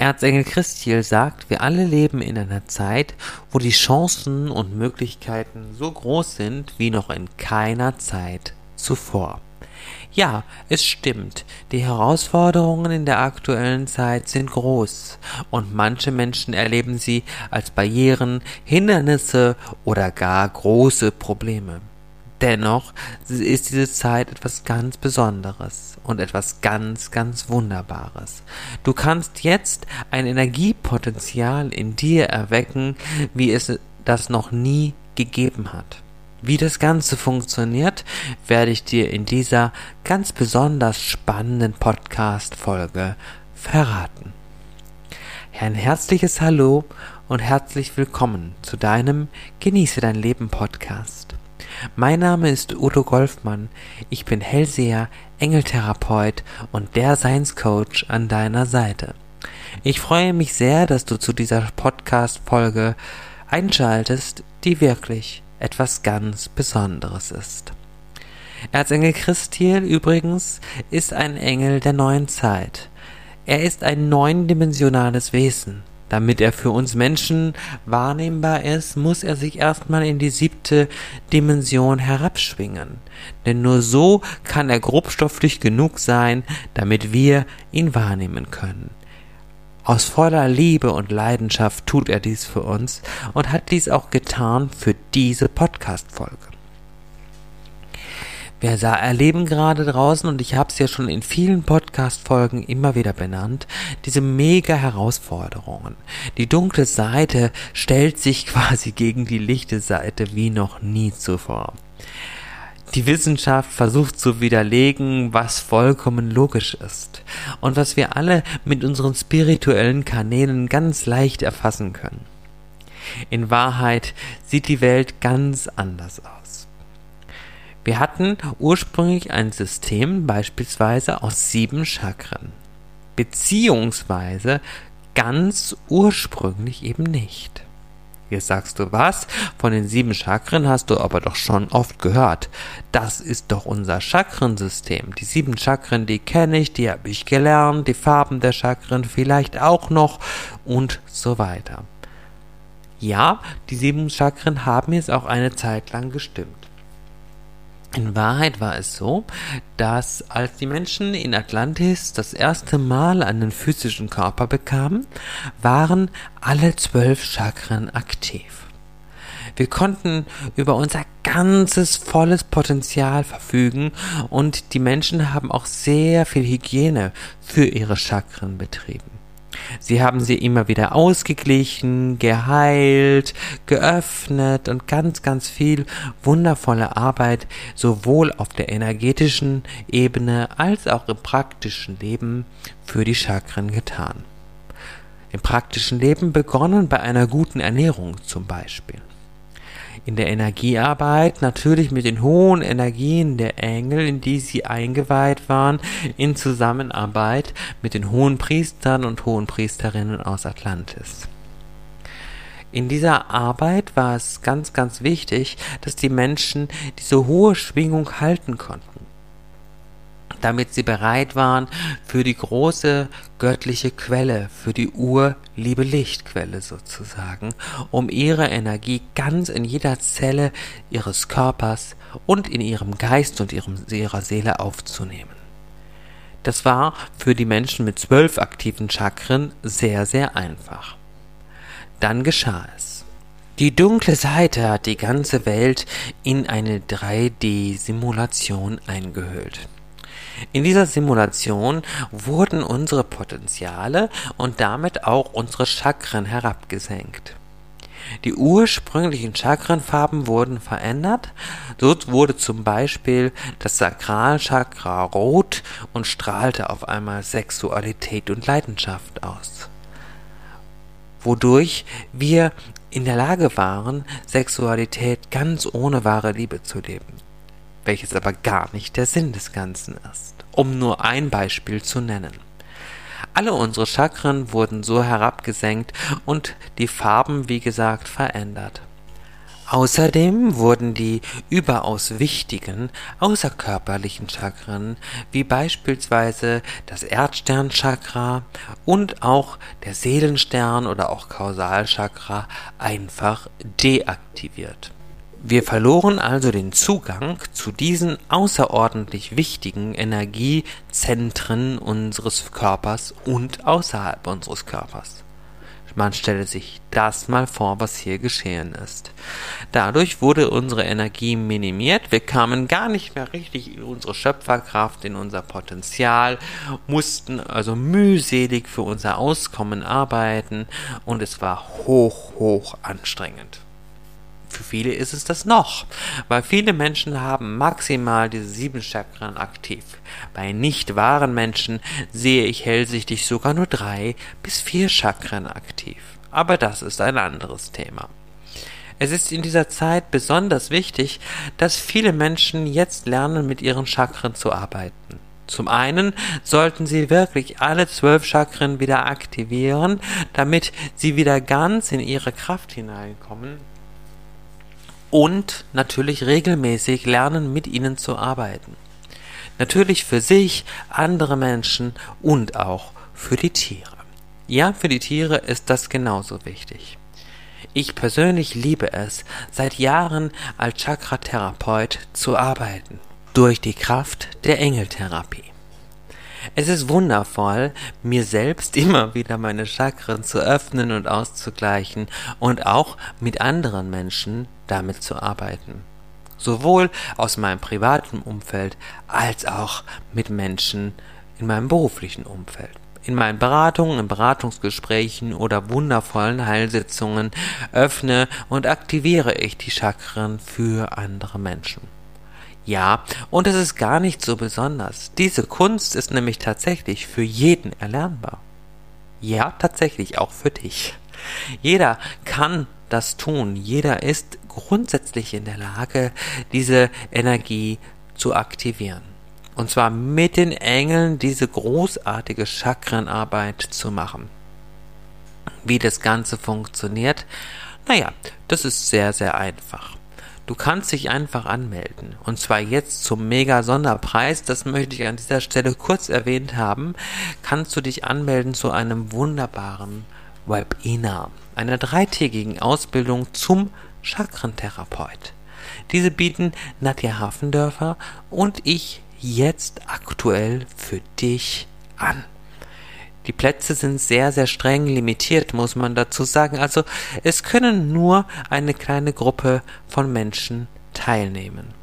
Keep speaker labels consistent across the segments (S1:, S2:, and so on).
S1: Erzengel Christiel sagt, wir alle leben in einer Zeit, wo die Chancen und Möglichkeiten so groß sind wie noch in keiner Zeit zuvor. Ja, es stimmt, die Herausforderungen in der aktuellen Zeit sind groß, und manche Menschen erleben sie als Barrieren, Hindernisse oder gar große Probleme. Dennoch ist diese Zeit etwas ganz Besonderes und etwas ganz, ganz Wunderbares. Du kannst jetzt ein Energiepotenzial in dir erwecken, wie es das noch nie gegeben hat. Wie das Ganze funktioniert, werde ich dir in dieser ganz besonders spannenden Podcast-Folge verraten. Ein herzliches Hallo und herzlich willkommen zu deinem Genieße dein Leben Podcast. Mein Name ist Udo Golfmann. Ich bin Hellseher, Engeltherapeut und der Science-Coach an deiner Seite. Ich freue mich sehr, dass du zu dieser Podcast-Folge einschaltest, die wirklich etwas ganz Besonderes ist. Erzengel Christiel übrigens ist ein Engel der neuen Zeit. Er ist ein neundimensionales Wesen. Damit er für uns Menschen wahrnehmbar ist, muss er sich erstmal in die siebte Dimension herabschwingen. Denn nur so kann er grobstofflich genug sein, damit wir ihn wahrnehmen können. Aus voller Liebe und Leidenschaft tut er dies für uns und hat dies auch getan für diese Podcast-Folge. Wir erleben gerade draußen, und ich habe es ja schon in vielen Podcast-Folgen immer wieder benannt, diese mega Herausforderungen. Die dunkle Seite stellt sich quasi gegen die lichte Seite wie noch nie zuvor. Die Wissenschaft versucht zu widerlegen, was vollkommen logisch ist und was wir alle mit unseren spirituellen Kanälen ganz leicht erfassen können. In Wahrheit sieht die Welt ganz anders aus. Wir hatten ursprünglich ein System beispielsweise aus sieben Chakren, beziehungsweise ganz ursprünglich eben nicht. Jetzt sagst du was? Von den sieben Chakren hast du aber doch schon oft gehört. Das ist doch unser Chakrensystem. Die sieben Chakren, die kenne ich, die habe ich gelernt, die Farben der Chakren vielleicht auch noch und so weiter. Ja, die sieben Chakren haben jetzt auch eine Zeit lang gestimmt. In Wahrheit war es so, dass als die Menschen in Atlantis das erste Mal einen physischen Körper bekamen, waren alle zwölf Chakren aktiv. Wir konnten über unser ganzes volles Potenzial verfügen und die Menschen haben auch sehr viel Hygiene für ihre Chakren betrieben. Sie haben sie immer wieder ausgeglichen, geheilt, geöffnet und ganz, ganz viel wundervolle Arbeit sowohl auf der energetischen Ebene als auch im praktischen Leben für die Chakren getan. Im praktischen Leben begonnen bei einer guten Ernährung zum Beispiel in der Energiearbeit, natürlich mit den hohen Energien der Engel, in die sie eingeweiht waren, in Zusammenarbeit mit den hohen Priestern und hohen Priesterinnen aus Atlantis. In dieser Arbeit war es ganz, ganz wichtig, dass die Menschen diese hohe Schwingung halten konnten damit sie bereit waren für die große göttliche Quelle, für die urliebe Lichtquelle sozusagen, um ihre Energie ganz in jeder Zelle ihres Körpers und in ihrem Geist und ihrem, ihrer Seele aufzunehmen. Das war für die Menschen mit zwölf aktiven Chakren sehr, sehr einfach. Dann geschah es. Die dunkle Seite hat die ganze Welt in eine 3D-Simulation eingehüllt. In dieser Simulation wurden unsere Potenziale und damit auch unsere Chakren herabgesenkt. Die ursprünglichen Chakrenfarben wurden verändert. Dort wurde zum Beispiel das Sakralchakra rot und strahlte auf einmal Sexualität und Leidenschaft aus. Wodurch wir in der Lage waren, Sexualität ganz ohne wahre Liebe zu leben welches aber gar nicht der Sinn des Ganzen ist, um nur ein Beispiel zu nennen. Alle unsere Chakren wurden so herabgesenkt und die Farben, wie gesagt, verändert. Außerdem wurden die überaus wichtigen außerkörperlichen Chakren, wie beispielsweise das Erdsternchakra und auch der Seelenstern oder auch Kausalchakra, einfach deaktiviert. Wir verloren also den Zugang zu diesen außerordentlich wichtigen Energiezentren unseres Körpers und außerhalb unseres Körpers. Man stelle sich das mal vor, was hier geschehen ist. Dadurch wurde unsere Energie minimiert, wir kamen gar nicht mehr richtig in unsere Schöpferkraft, in unser Potenzial, mussten also mühselig für unser Auskommen arbeiten und es war hoch, hoch anstrengend. Für viele ist es das noch, weil viele Menschen haben maximal diese sieben Chakren aktiv. Bei nicht wahren Menschen sehe ich hellsichtig sogar nur drei bis vier Chakren aktiv. Aber das ist ein anderes Thema. Es ist in dieser Zeit besonders wichtig, dass viele Menschen jetzt lernen, mit ihren Chakren zu arbeiten. Zum einen sollten sie wirklich alle zwölf Chakren wieder aktivieren, damit sie wieder ganz in ihre Kraft hineinkommen und natürlich regelmäßig lernen, mit ihnen zu arbeiten. Natürlich für sich, andere Menschen und auch für die Tiere. Ja, für die Tiere ist das genauso wichtig. Ich persönlich liebe es, seit Jahren als Chakratherapeut zu arbeiten, durch die Kraft der Engeltherapie. Es ist wundervoll, mir selbst immer wieder meine Chakren zu öffnen und auszugleichen und auch mit anderen Menschen damit zu arbeiten. Sowohl aus meinem privaten Umfeld als auch mit Menschen in meinem beruflichen Umfeld. In meinen Beratungen, in Beratungsgesprächen oder wundervollen Heilsitzungen öffne und aktiviere ich die Chakren für andere Menschen. Ja, und es ist gar nicht so besonders. Diese Kunst ist nämlich tatsächlich für jeden erlernbar. Ja, tatsächlich auch für dich. Jeder kann das tun. Jeder ist grundsätzlich in der Lage, diese Energie zu aktivieren. Und zwar mit den Engeln diese großartige Chakrenarbeit zu machen. Wie das Ganze funktioniert? Naja, das ist sehr, sehr einfach. Du kannst dich einfach anmelden. Und zwar jetzt zum Mega-Sonderpreis. Das möchte ich an dieser Stelle kurz erwähnt haben. Kannst du dich anmelden zu einem wunderbaren Webinar. Einer dreitägigen Ausbildung zum Chakrentherapeut. Diese bieten Nadja Hafendörfer und ich jetzt aktuell für dich an. Die Plätze sind sehr, sehr streng limitiert, muss man dazu sagen. Also es können nur eine kleine Gruppe von Menschen teilnehmen.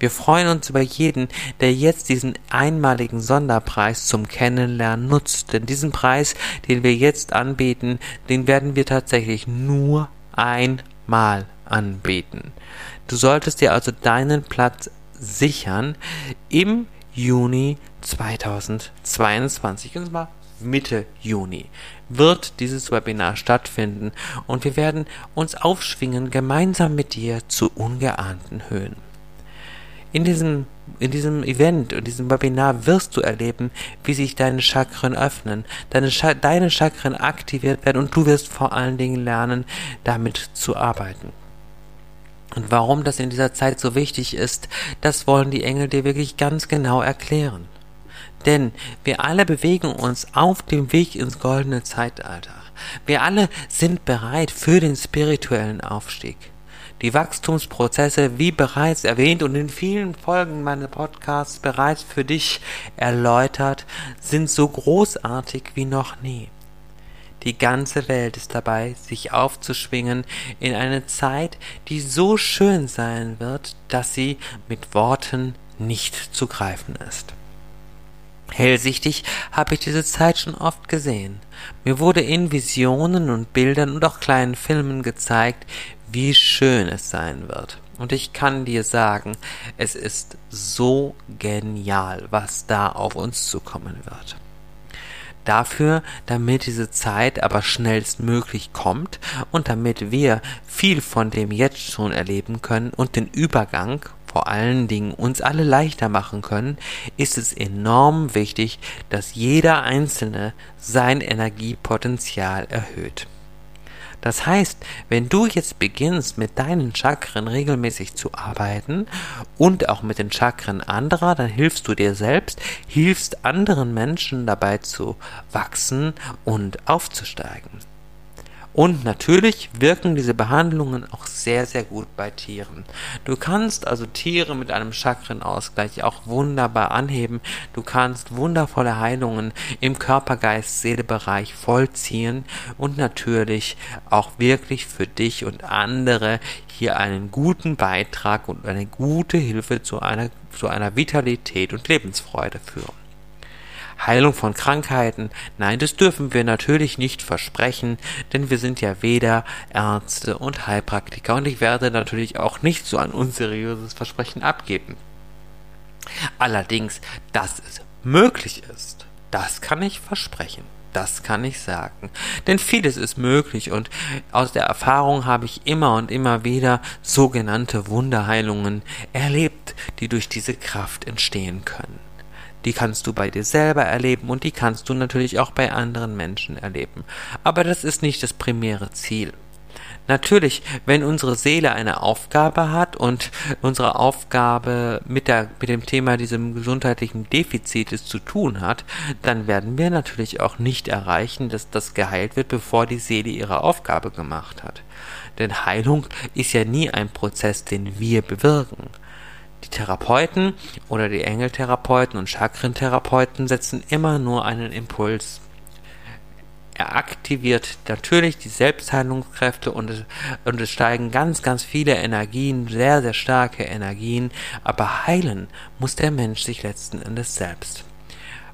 S1: Wir freuen uns über jeden, der jetzt diesen einmaligen Sonderpreis zum Kennenlernen nutzt. Denn diesen Preis, den wir jetzt anbieten, den werden wir tatsächlich nur einmal anbieten. Du solltest dir also deinen Platz sichern im Juni 2022. Und zwar Mitte Juni wird dieses Webinar stattfinden und wir werden uns aufschwingen gemeinsam mit dir zu ungeahnten Höhen. In diesem, in diesem Event und diesem Webinar wirst du erleben, wie sich deine Chakren öffnen, deine, deine Chakren aktiviert werden und du wirst vor allen Dingen lernen, damit zu arbeiten. Und warum das in dieser Zeit so wichtig ist, das wollen die Engel dir wirklich ganz genau erklären. Denn wir alle bewegen uns auf dem Weg ins goldene Zeitalter. Wir alle sind bereit für den spirituellen Aufstieg. Die Wachstumsprozesse, wie bereits erwähnt und in vielen Folgen meiner Podcasts bereits für dich erläutert, sind so großartig wie noch nie. Die ganze Welt ist dabei, sich aufzuschwingen in eine Zeit, die so schön sein wird, dass sie mit Worten nicht zu greifen ist. Hellsichtig habe ich diese Zeit schon oft gesehen. Mir wurde in Visionen und Bildern und auch kleinen Filmen gezeigt, wie schön es sein wird. Und ich kann dir sagen, es ist so genial, was da auf uns zukommen wird. Dafür, damit diese Zeit aber schnellstmöglich kommt und damit wir viel von dem jetzt schon erleben können und den Übergang vor allen Dingen uns alle leichter machen können, ist es enorm wichtig, dass jeder Einzelne sein Energiepotenzial erhöht. Das heißt, wenn du jetzt beginnst, mit deinen Chakren regelmäßig zu arbeiten und auch mit den Chakren anderer, dann hilfst du dir selbst, hilfst anderen Menschen dabei zu wachsen und aufzusteigen. Und natürlich wirken diese Behandlungen auch sehr, sehr gut bei Tieren. Du kannst also Tiere mit einem Chakrenausgleich auch wunderbar anheben. Du kannst wundervolle Heilungen im Körper, Geist, Seele-Bereich vollziehen und natürlich auch wirklich für dich und andere hier einen guten Beitrag und eine gute Hilfe zu einer, zu einer Vitalität und Lebensfreude führen. Heilung von Krankheiten, nein, das dürfen wir natürlich nicht versprechen, denn wir sind ja weder Ärzte und Heilpraktiker und ich werde natürlich auch nicht so ein unseriöses Versprechen abgeben. Allerdings, dass es möglich ist, das kann ich versprechen. Das kann ich sagen. Denn vieles ist möglich und aus der Erfahrung habe ich immer und immer wieder sogenannte Wunderheilungen erlebt, die durch diese Kraft entstehen können die kannst du bei dir selber erleben und die kannst du natürlich auch bei anderen Menschen erleben. Aber das ist nicht das primäre Ziel. Natürlich, wenn unsere Seele eine Aufgabe hat und unsere Aufgabe mit, der, mit dem Thema diesem gesundheitlichen Defizites zu tun hat, dann werden wir natürlich auch nicht erreichen, dass das geheilt wird, bevor die Seele ihre Aufgabe gemacht hat. Denn Heilung ist ja nie ein Prozess, den wir bewirken. Die Therapeuten oder die Engeltherapeuten und Chakrentherapeuten setzen immer nur einen Impuls. Er aktiviert natürlich die Selbstheilungskräfte und und es steigen ganz, ganz viele Energien, sehr, sehr starke Energien, aber heilen muss der Mensch sich letzten Endes selbst.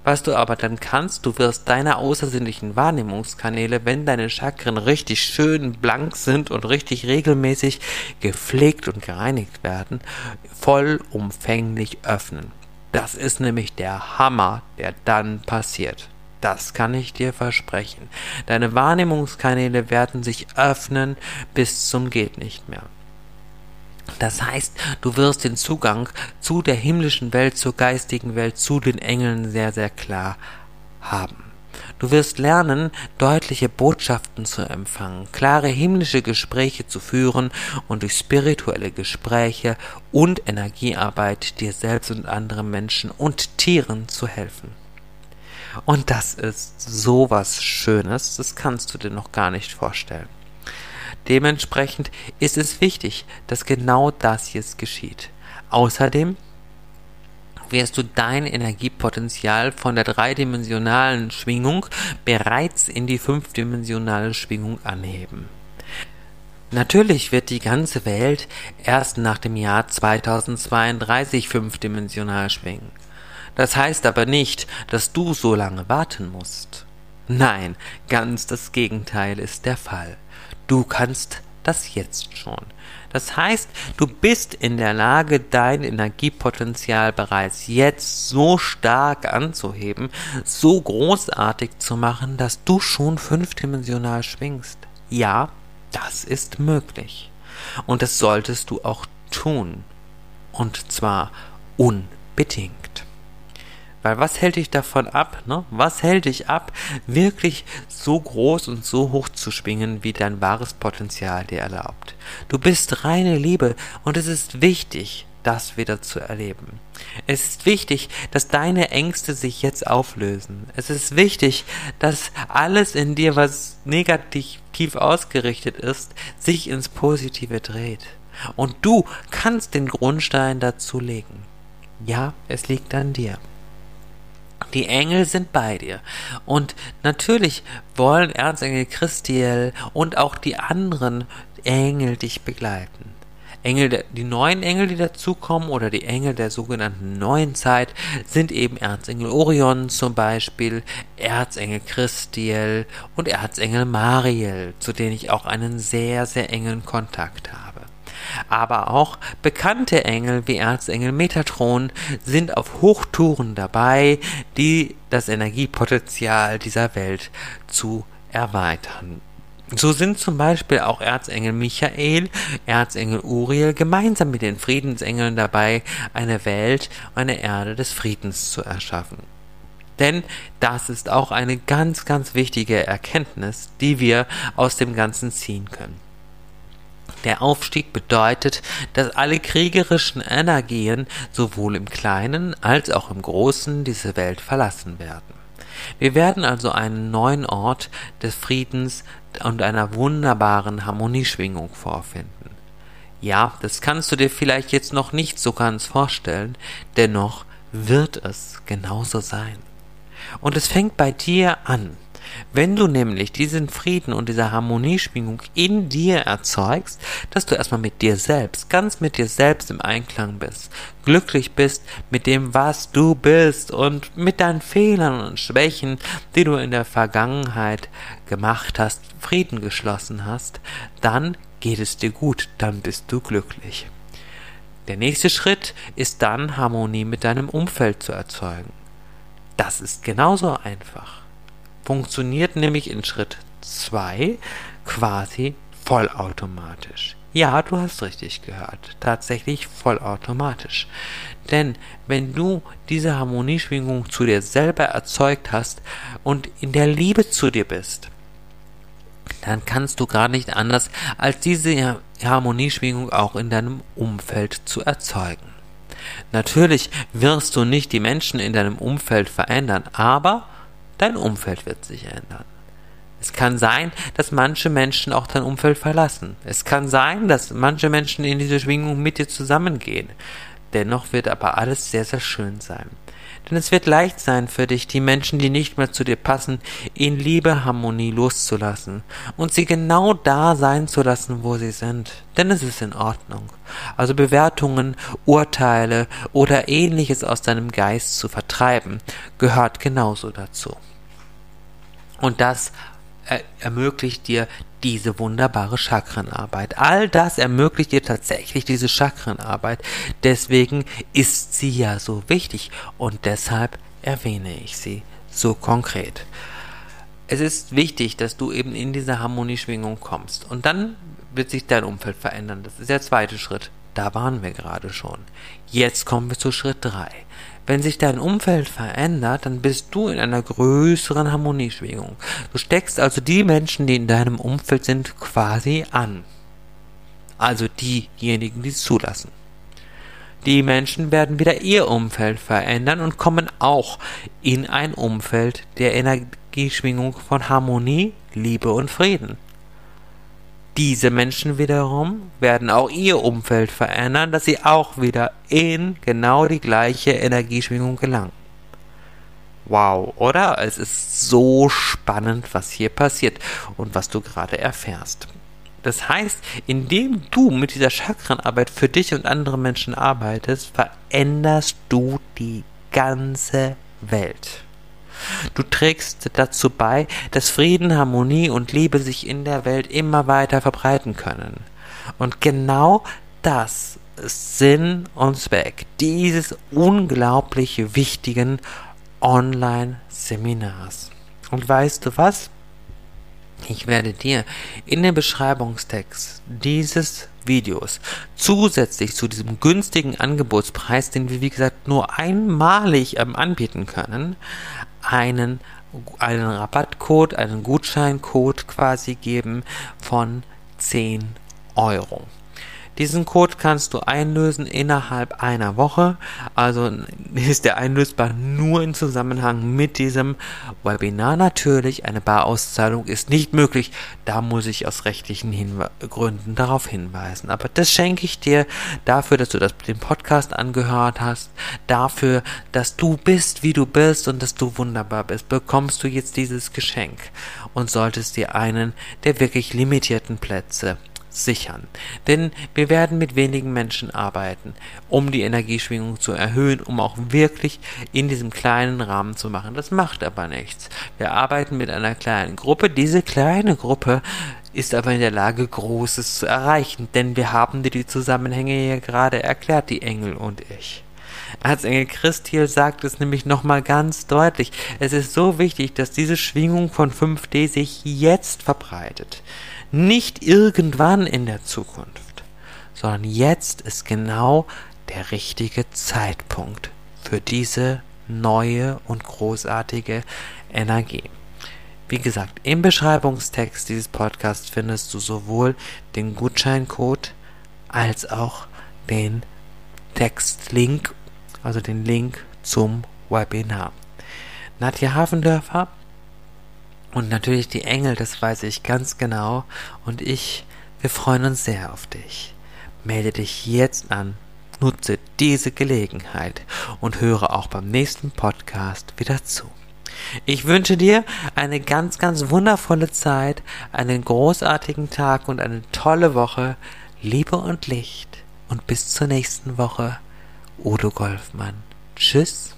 S1: Was du aber dann kannst, du wirst deine außersinnlichen Wahrnehmungskanäle, wenn deine Chakren richtig schön blank sind und richtig regelmäßig gepflegt und gereinigt werden, vollumfänglich öffnen. Das ist nämlich der Hammer, der dann passiert. Das kann ich dir versprechen. Deine Wahrnehmungskanäle werden sich öffnen bis zum geht nicht mehr. Das heißt, du wirst den Zugang zu der himmlischen Welt, zur geistigen Welt, zu den Engeln sehr, sehr klar haben. Du wirst lernen, deutliche Botschaften zu empfangen, klare himmlische Gespräche zu führen und durch spirituelle Gespräche und Energiearbeit dir selbst und anderen Menschen und Tieren zu helfen. Und das ist so was Schönes, das kannst du dir noch gar nicht vorstellen. Dementsprechend ist es wichtig, dass genau das jetzt geschieht. Außerdem wirst du dein Energiepotenzial von der dreidimensionalen Schwingung bereits in die fünfdimensionale Schwingung anheben. Natürlich wird die ganze Welt erst nach dem Jahr 2032 fünfdimensional schwingen. Das heißt aber nicht, dass du so lange warten musst. Nein, ganz das Gegenteil ist der Fall. Du kannst das jetzt schon. Das heißt, du bist in der Lage, dein Energiepotenzial bereits jetzt so stark anzuheben, so großartig zu machen, dass du schon fünfdimensional schwingst. Ja, das ist möglich. Und das solltest du auch tun. Und zwar unbedingt. Weil was hält dich davon ab, ne? Was hält dich ab, wirklich so groß und so hoch zu schwingen, wie dein wahres Potenzial dir erlaubt? Du bist reine Liebe und es ist wichtig, das wieder zu erleben. Es ist wichtig, dass deine Ängste sich jetzt auflösen. Es ist wichtig, dass alles in dir, was negativ ausgerichtet ist, sich ins Positive dreht. Und du kannst den Grundstein dazu legen. Ja, es liegt an dir. Die Engel sind bei dir. Und natürlich wollen Erzengel Christiel und auch die anderen Engel dich begleiten. Engel, die neuen Engel, die dazukommen, oder die Engel der sogenannten neuen Zeit, sind eben Erzengel Orion zum Beispiel, Erzengel Christiel und Erzengel Mariel, zu denen ich auch einen sehr, sehr engen Kontakt habe aber auch bekannte Engel wie Erzengel Metatron sind auf Hochtouren dabei, die das Energiepotenzial dieser Welt zu erweitern. So sind zum Beispiel auch Erzengel Michael, Erzengel Uriel gemeinsam mit den Friedensengeln dabei, eine Welt, eine Erde des Friedens zu erschaffen. Denn das ist auch eine ganz, ganz wichtige Erkenntnis, die wir aus dem Ganzen ziehen können. Der Aufstieg bedeutet, dass alle kriegerischen Energien sowohl im Kleinen als auch im Großen diese Welt verlassen werden. Wir werden also einen neuen Ort des Friedens und einer wunderbaren Harmonieschwingung vorfinden. Ja, das kannst du dir vielleicht jetzt noch nicht so ganz vorstellen, dennoch wird es genauso sein. Und es fängt bei dir an. Wenn du nämlich diesen Frieden und diese Harmonieschwingung in dir erzeugst, dass du erstmal mit dir selbst, ganz mit dir selbst im Einklang bist, glücklich bist mit dem, was du bist und mit deinen Fehlern und Schwächen, die du in der Vergangenheit gemacht hast, Frieden geschlossen hast, dann geht es dir gut, dann bist du glücklich. Der nächste Schritt ist dann Harmonie mit deinem Umfeld zu erzeugen. Das ist genauso einfach funktioniert nämlich in Schritt 2 quasi vollautomatisch. Ja, du hast richtig gehört. Tatsächlich vollautomatisch. Denn wenn du diese Harmonieschwingung zu dir selber erzeugt hast und in der Liebe zu dir bist, dann kannst du gar nicht anders, als diese Harmonieschwingung auch in deinem Umfeld zu erzeugen. Natürlich wirst du nicht die Menschen in deinem Umfeld verändern, aber Dein Umfeld wird sich ändern. Es kann sein, dass manche Menschen auch dein Umfeld verlassen. Es kann sein, dass manche Menschen in diese Schwingung mit dir zusammengehen. Dennoch wird aber alles sehr, sehr schön sein. Denn es wird leicht sein für dich, die Menschen, die nicht mehr zu dir passen, in Liebe, Harmonie loszulassen und sie genau da sein zu lassen, wo sie sind. Denn es ist in Ordnung. Also Bewertungen, Urteile oder ähnliches aus deinem Geist zu vertreiben, gehört genauso dazu. Und das ermöglicht dir diese wunderbare Chakrenarbeit. All das ermöglicht dir tatsächlich diese Chakrenarbeit. Deswegen ist sie ja so wichtig und deshalb erwähne ich sie so konkret. Es ist wichtig, dass du eben in diese Harmonieschwingung kommst und dann wird sich dein Umfeld verändern. Das ist der zweite Schritt. Da waren wir gerade schon. Jetzt kommen wir zu Schritt 3. Wenn sich dein Umfeld verändert, dann bist du in einer größeren Harmonieschwingung. Du steckst also die Menschen, die in deinem Umfeld sind, quasi an. Also diejenigen, die es zulassen. Die Menschen werden wieder ihr Umfeld verändern und kommen auch in ein Umfeld der Energieschwingung von Harmonie, Liebe und Frieden. Diese Menschen wiederum werden auch ihr Umfeld verändern, dass sie auch wieder in genau die gleiche Energieschwingung gelangen. Wow, oder? Es ist so spannend, was hier passiert und was du gerade erfährst. Das heißt, indem du mit dieser Chakrenarbeit für dich und andere Menschen arbeitest, veränderst du die ganze Welt. Du trägst dazu bei, dass Frieden, Harmonie und Liebe sich in der Welt immer weiter verbreiten können. Und genau das ist Sinn und Zweck dieses unglaublich wichtigen Online-Seminars. Und weißt du was? Ich werde dir in den Beschreibungstext dieses Videos zusätzlich zu diesem günstigen Angebotspreis, den wir wie gesagt nur einmalig ähm, anbieten können, einen, einen Rabattcode, einen Gutscheincode quasi geben von 10 Euro. Diesen Code kannst du einlösen innerhalb einer Woche. Also ist der einlösbar nur im Zusammenhang mit diesem Webinar. Natürlich, eine Barauszahlung ist nicht möglich. Da muss ich aus rechtlichen Hinwe Gründen darauf hinweisen. Aber das schenke ich dir dafür, dass du das, den Podcast angehört hast. Dafür, dass du bist, wie du bist und dass du wunderbar bist. Bekommst du jetzt dieses Geschenk und solltest dir einen der wirklich limitierten Plätze sichern. Denn wir werden mit wenigen Menschen arbeiten, um die Energieschwingung zu erhöhen, um auch wirklich in diesem kleinen Rahmen zu machen. Das macht aber nichts. Wir arbeiten mit einer kleinen Gruppe. Diese kleine Gruppe ist aber in der Lage, Großes zu erreichen, denn wir haben dir die Zusammenhänge hier gerade erklärt, die Engel und ich. Erzengel Christiel sagt es nämlich nochmal ganz deutlich. Es ist so wichtig, dass diese Schwingung von 5D sich jetzt verbreitet. Nicht irgendwann in der Zukunft, sondern jetzt ist genau der richtige Zeitpunkt für diese neue und großartige Energie. Wie gesagt, im Beschreibungstext dieses Podcasts findest du sowohl den Gutscheincode als auch den Textlink, also den Link zum Webinar. Nadja Hafendörfer und natürlich die Engel, das weiß ich ganz genau. Und ich, wir freuen uns sehr auf dich. Melde dich jetzt an, nutze diese Gelegenheit und höre auch beim nächsten Podcast wieder zu. Ich wünsche dir eine ganz, ganz wundervolle Zeit, einen großartigen Tag und eine tolle Woche. Liebe und Licht. Und bis zur nächsten Woche. Udo Golfmann. Tschüss.